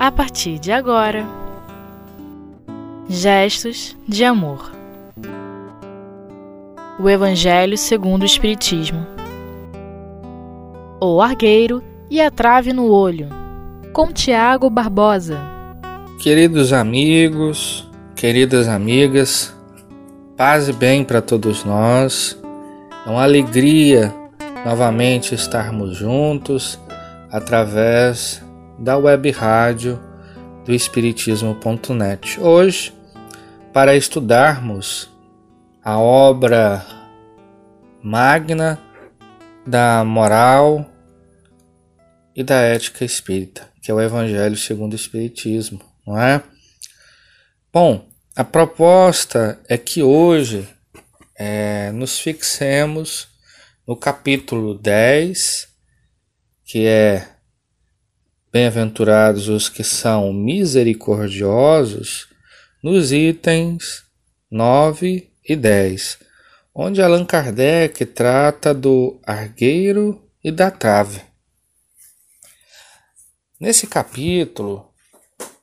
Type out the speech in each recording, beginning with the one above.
a partir de agora. Gestos de amor. O Evangelho segundo o Espiritismo. O argueiro e a trave no olho. Com Tiago Barbosa. Queridos amigos, queridas amigas, paz e bem para todos nós. É uma alegria novamente estarmos juntos através da web rádio do Espiritismo.net. Hoje, para estudarmos a obra magna da moral e da ética espírita, que é o Evangelho segundo o Espiritismo, não é? Bom, a proposta é que hoje é, nos fixemos no capítulo 10, que é Bem-aventurados os que são misericordiosos, nos itens 9 e 10, onde Allan Kardec trata do argueiro e da trave. Nesse capítulo,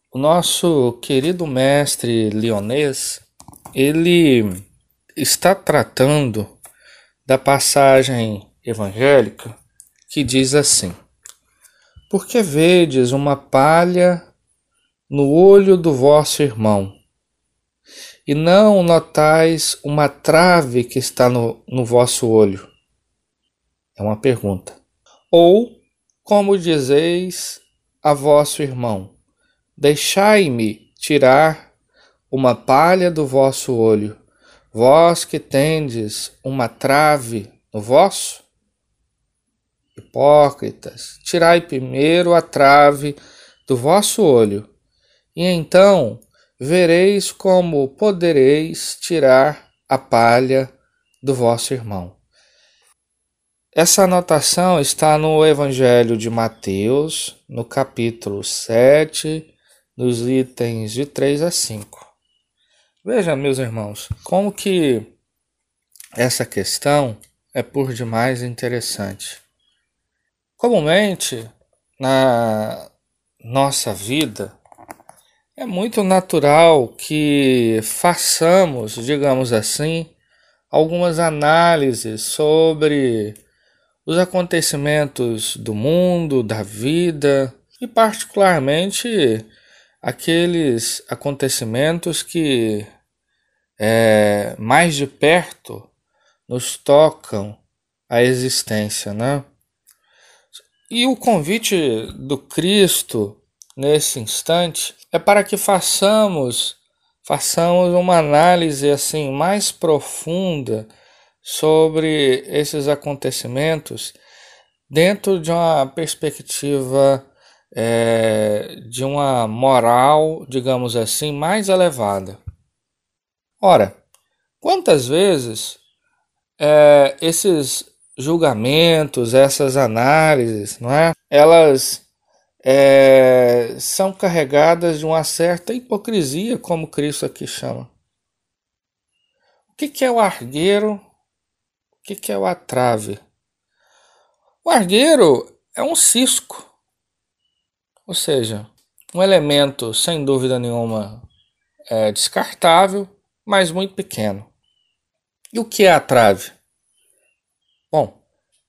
o nosso querido mestre leonês, ele está tratando da passagem evangélica que diz assim: Porque vedes uma palha no olho do vosso irmão, e não notais uma trave que está no, no vosso olho? É uma pergunta. Ou, como dizeis a vosso irmão: Deixai-me tirar uma palha do vosso olho Vós que tendes uma trave no vosso? Hipócritas, tirai primeiro a trave do vosso olho, e então vereis como podereis tirar a palha do vosso irmão. Essa anotação está no Evangelho de Mateus, no capítulo 7, nos itens de 3 a 5. Veja, meus irmãos, como que essa questão é por demais interessante. Comumente, na nossa vida, é muito natural que façamos, digamos assim, algumas análises sobre os acontecimentos do mundo, da vida e, particularmente, aqueles acontecimentos que é, mais de perto nos tocam a existência, né? E o convite do Cristo nesse instante é para que façamos façamos uma análise assim mais profunda sobre esses acontecimentos dentro de uma perspectiva é, de uma moral, digamos assim, mais elevada. Ora, quantas vezes é, esses julgamentos, essas análises, não é? Elas é, são carregadas de uma certa hipocrisia, como Cristo aqui chama. O que, é o argueiro? O que, que é o atrave? O argueiro é um cisco, ou seja, um elemento sem dúvida nenhuma é, descartável, mas muito pequeno. E o que é a trave? Bom,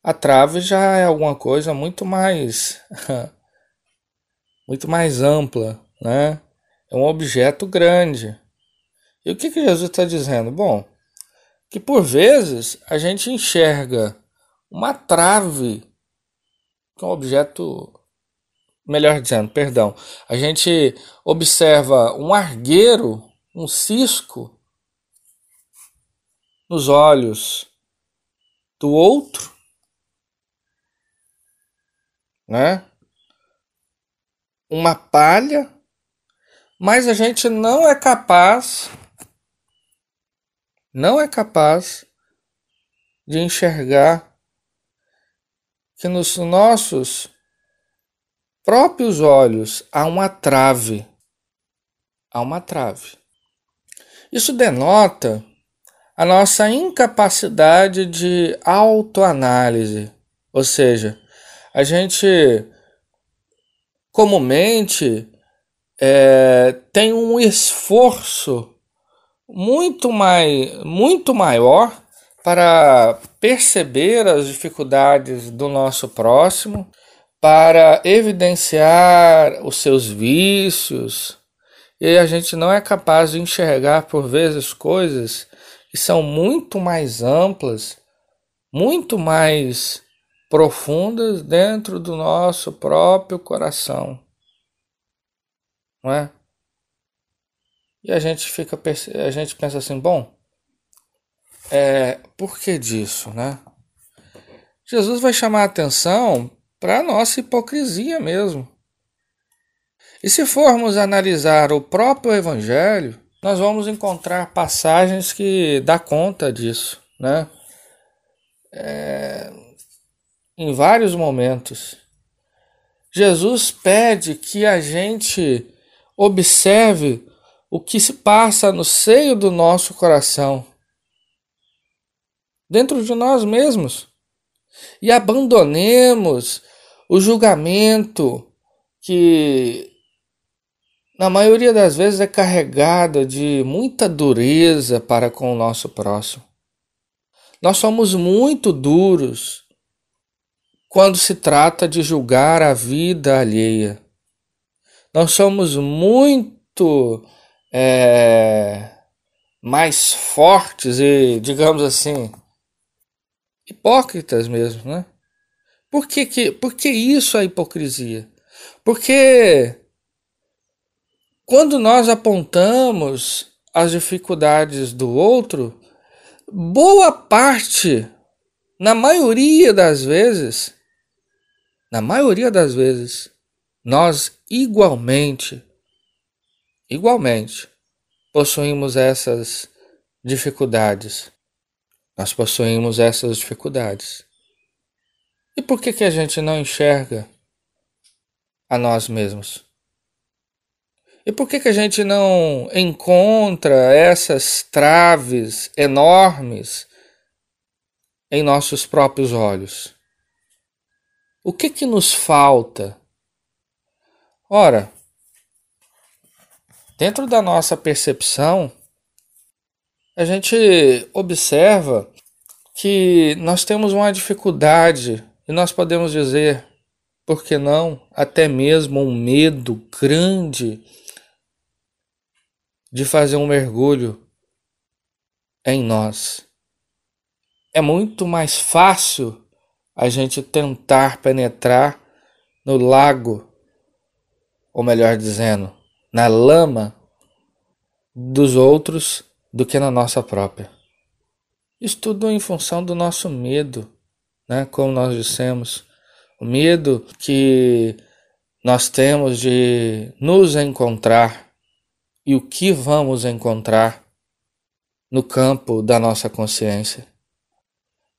a trave já é alguma coisa muito mais muito mais ampla, né? É um objeto grande. E o que, que Jesus está dizendo? Bom, que por vezes a gente enxerga uma trave, que é um objeto, melhor dizendo, perdão, a gente observa um argueiro, um cisco, nos olhos do outro, né? Uma palha, mas a gente não é capaz, não é capaz de enxergar que nos nossos próprios olhos há uma trave, há uma trave. Isso denota a nossa incapacidade de autoanálise. Ou seja, a gente comumente é, tem um esforço muito, mai, muito maior para perceber as dificuldades do nosso próximo, para evidenciar os seus vícios, e a gente não é capaz de enxergar por vezes coisas que são muito mais amplas, muito mais profundas dentro do nosso próprio coração. Não é? E a gente fica a gente pensa assim, bom, é, por que disso, né? Jesus vai chamar a atenção para a nossa hipocrisia mesmo. E se formos analisar o próprio evangelho, nós vamos encontrar passagens que dá conta disso, né? É, em vários momentos. Jesus pede que a gente observe o que se passa no seio do nosso coração, dentro de nós mesmos, e abandonemos o julgamento que, na maioria das vezes, é carregado de muita dureza para com o nosso próximo. Nós somos muito duros quando se trata de julgar a vida alheia. Nós somos muito é, mais fortes e, digamos assim, hipócritas mesmo, né? Por que, que, por que isso é hipocrisia? Porque quando nós apontamos as dificuldades do outro, boa parte, na maioria das vezes, na maioria das vezes, nós igualmente, igualmente, possuímos essas dificuldades. Nós possuímos essas dificuldades. E por que, que a gente não enxerga a nós mesmos? E por que, que a gente não encontra essas traves enormes em nossos próprios olhos? O que que nos falta? Ora, dentro da nossa percepção, a gente observa que nós temos uma dificuldade e nós podemos dizer, por que não, até mesmo um medo grande de fazer um mergulho em nós. É muito mais fácil a gente tentar penetrar no lago, ou melhor dizendo, na lama dos outros do que na nossa própria. Isso tudo em função do nosso medo, né? Como nós dissemos, o medo que nós temos de nos encontrar e o que vamos encontrar no campo da nossa consciência.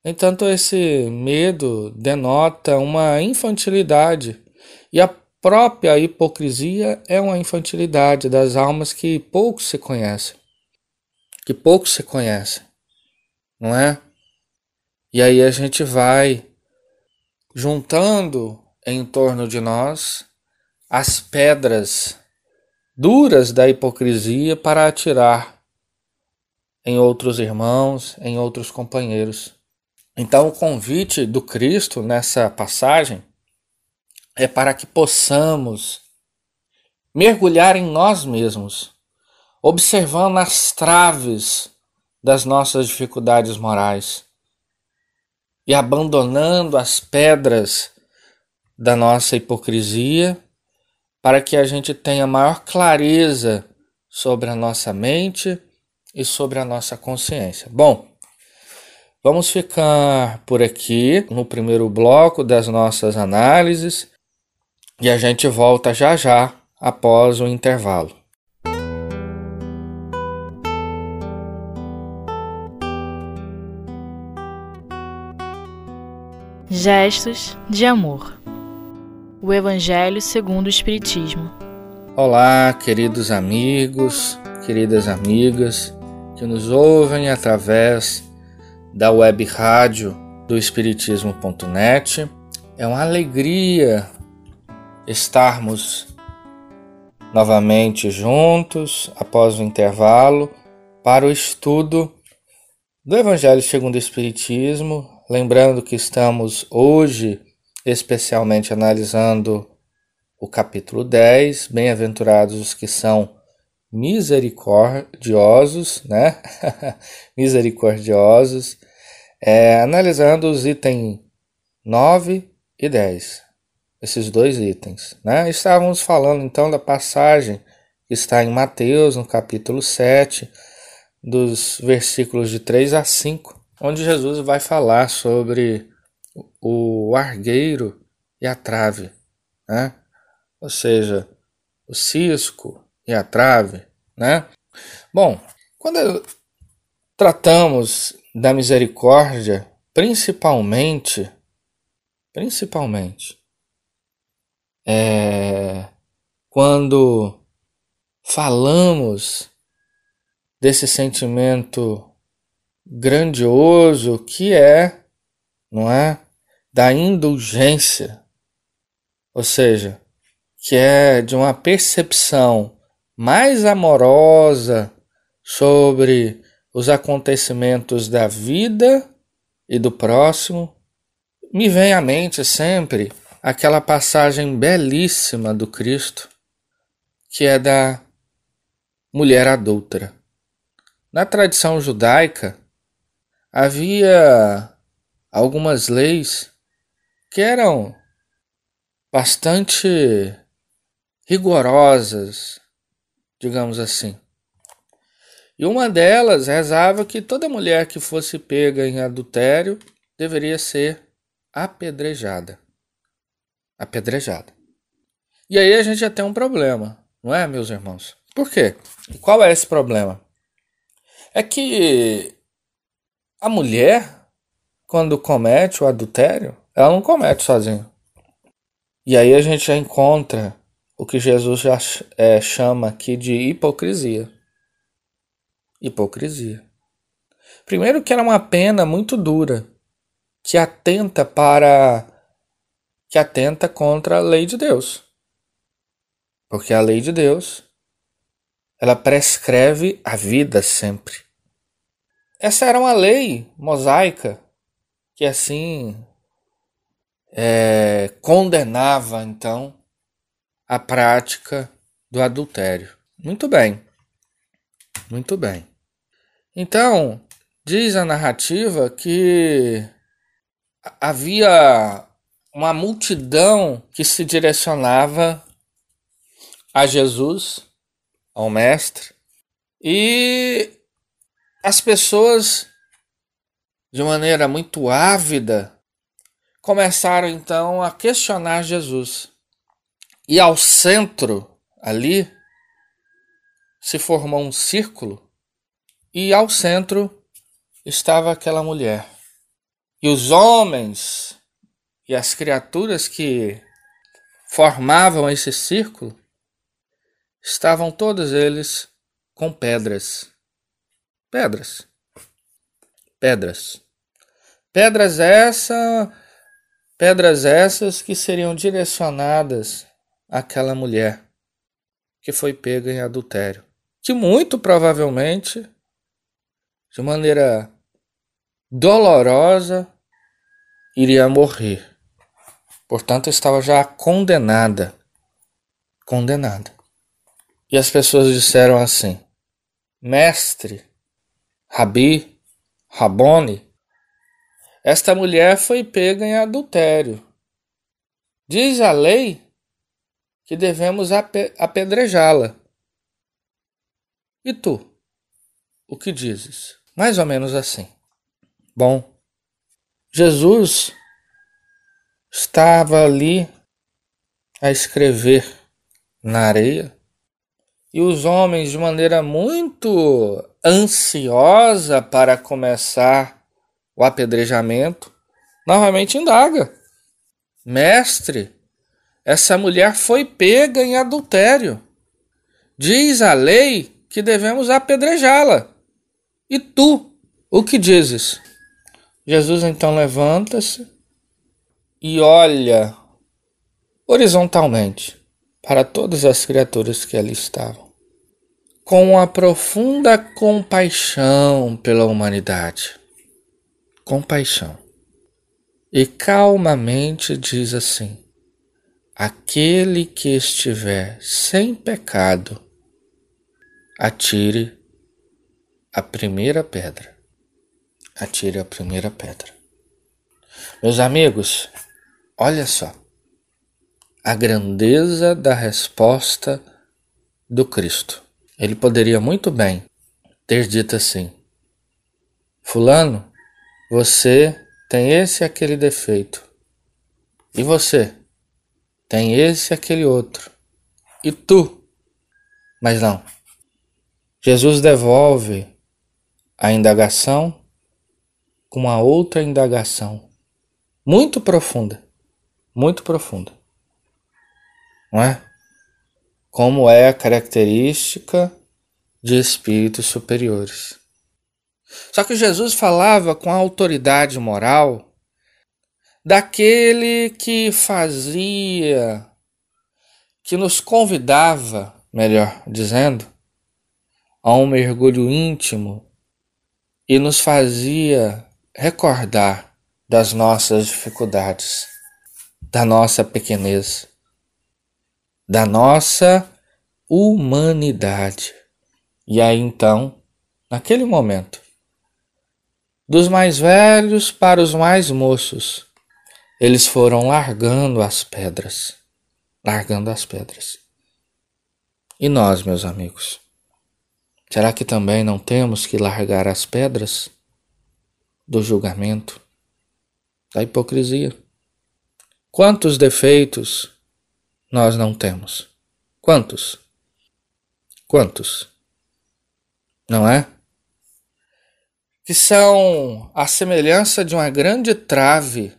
Entanto, esse medo denota uma infantilidade, e a própria hipocrisia é uma infantilidade das almas que pouco se conhecem. Que pouco se conhecem, não é? E aí a gente vai juntando em torno de nós as pedras duras da hipocrisia para atirar em outros irmãos, em outros companheiros. Então, o convite do Cristo nessa passagem é para que possamos mergulhar em nós mesmos, observando as traves das nossas dificuldades morais e abandonando as pedras da nossa hipocrisia, para que a gente tenha maior clareza sobre a nossa mente e sobre a nossa consciência. Bom, Vamos ficar por aqui no primeiro bloco das nossas análises e a gente volta já já após o intervalo. Gestos de amor. O Evangelho segundo o Espiritismo. Olá, queridos amigos, queridas amigas que nos ouvem através da web rádio do Espiritismo.net. É uma alegria estarmos novamente juntos após o intervalo para o estudo do Evangelho segundo o Espiritismo. Lembrando que estamos hoje especialmente analisando o capítulo 10, bem-aventurados os que são misericordiosos, né? misericordiosos, é, analisando os itens 9 e 10, esses dois itens, né? Estávamos falando então da passagem que está em Mateus, no capítulo 7, dos versículos de 3 a 5, onde Jesus vai falar sobre o argueiro e a trave, né? ou seja, o cisco e a trave, né? Bom, quando tratamos da misericórdia, principalmente, principalmente, é, quando falamos desse sentimento grandioso que é, não é, da indulgência, ou seja, que é de uma percepção mais amorosa sobre os acontecimentos da vida e do próximo, me vem à mente sempre aquela passagem belíssima do Cristo, que é da mulher adúltera. Na tradição judaica, havia algumas leis que eram bastante rigorosas, digamos assim. E uma delas rezava que toda mulher que fosse pega em adultério deveria ser apedrejada. Apedrejada. E aí a gente já tem um problema, não é, meus irmãos? Por quê? Qual é esse problema? É que a mulher, quando comete o adultério, ela não comete sozinha. E aí a gente já encontra o que Jesus já é, chama aqui de hipocrisia. Hipocrisia. Primeiro que era uma pena muito dura, que atenta para que atenta contra a lei de Deus. Porque a lei de Deus ela prescreve a vida sempre. Essa era uma lei mosaica que assim é, condenava então a prática do adultério. Muito bem. Muito bem. Então, diz a narrativa que havia uma multidão que se direcionava a Jesus, ao Mestre, e as pessoas, de maneira muito ávida, começaram então a questionar Jesus. E ao centro, ali, se formou um círculo, e ao centro estava aquela mulher. E os homens e as criaturas que formavam esse círculo estavam todos eles com pedras. Pedras. Pedras. Pedras essa, pedras essas que seriam direcionadas aquela mulher que foi pega em adultério, que muito provavelmente, de maneira dolorosa, iria morrer. Portanto, estava já condenada. Condenada. E as pessoas disseram assim: Mestre, Rabi, Rabone, esta mulher foi pega em adultério. Diz a lei que devemos apedrejá-la. E tu, o que dizes? Mais ou menos assim. Bom, Jesus estava ali a escrever na areia e os homens, de maneira muito ansiosa para começar o apedrejamento, novamente indaga: Mestre, essa mulher foi pega em adultério. Diz a lei que devemos apedrejá-la. E tu, o que dizes? Jesus então levanta-se e olha horizontalmente para todas as criaturas que ali estavam, com uma profunda compaixão pela humanidade. Compaixão. E calmamente diz assim: Aquele que estiver sem pecado, atire a primeira pedra. Atire a primeira pedra. Meus amigos, olha só a grandeza da resposta do Cristo. Ele poderia muito bem ter dito assim: Fulano, você tem esse e aquele defeito. E você tem esse e aquele outro. E tu? Mas não. Jesus devolve a indagação com uma outra indagação muito profunda, muito profunda. Não é? Como é a característica de espíritos superiores. Só que Jesus falava com a autoridade moral daquele que fazia, que nos convidava, melhor dizendo, a um mergulho íntimo e nos fazia recordar das nossas dificuldades, da nossa pequenez, da nossa humanidade. E aí então, naquele momento, dos mais velhos para os mais moços, eles foram largando as pedras, largando as pedras. E nós, meus amigos, será que também não temos que largar as pedras do julgamento, da hipocrisia? Quantos defeitos nós não temos? Quantos? Quantos? Não é? Que são a semelhança de uma grande trave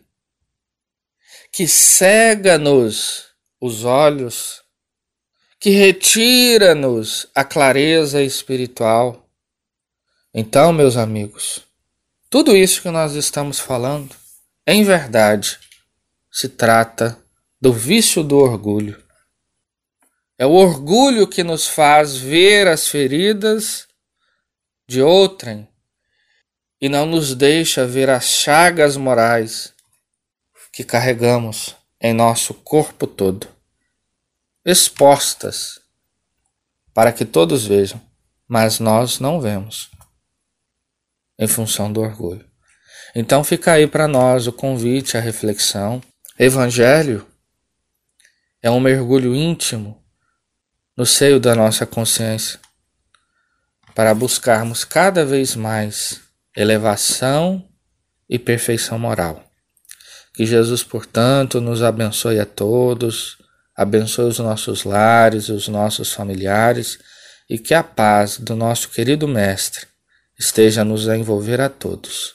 que cega-nos os olhos, que retira-nos a clareza espiritual. Então, meus amigos, tudo isso que nós estamos falando, em verdade, se trata do vício do orgulho. É o orgulho que nos faz ver as feridas de outrem e não nos deixa ver as chagas morais que carregamos em nosso corpo todo, expostas para que todos vejam, mas nós não vemos, em função do orgulho. Então fica aí para nós o convite à reflexão. Evangelho é um mergulho íntimo no seio da nossa consciência para buscarmos cada vez mais elevação e perfeição moral. Que Jesus, portanto, nos abençoe a todos, abençoe os nossos lares os nossos familiares e que a paz do nosso querido Mestre esteja nos envolver a todos.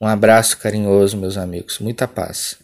Um abraço carinhoso, meus amigos. Muita paz.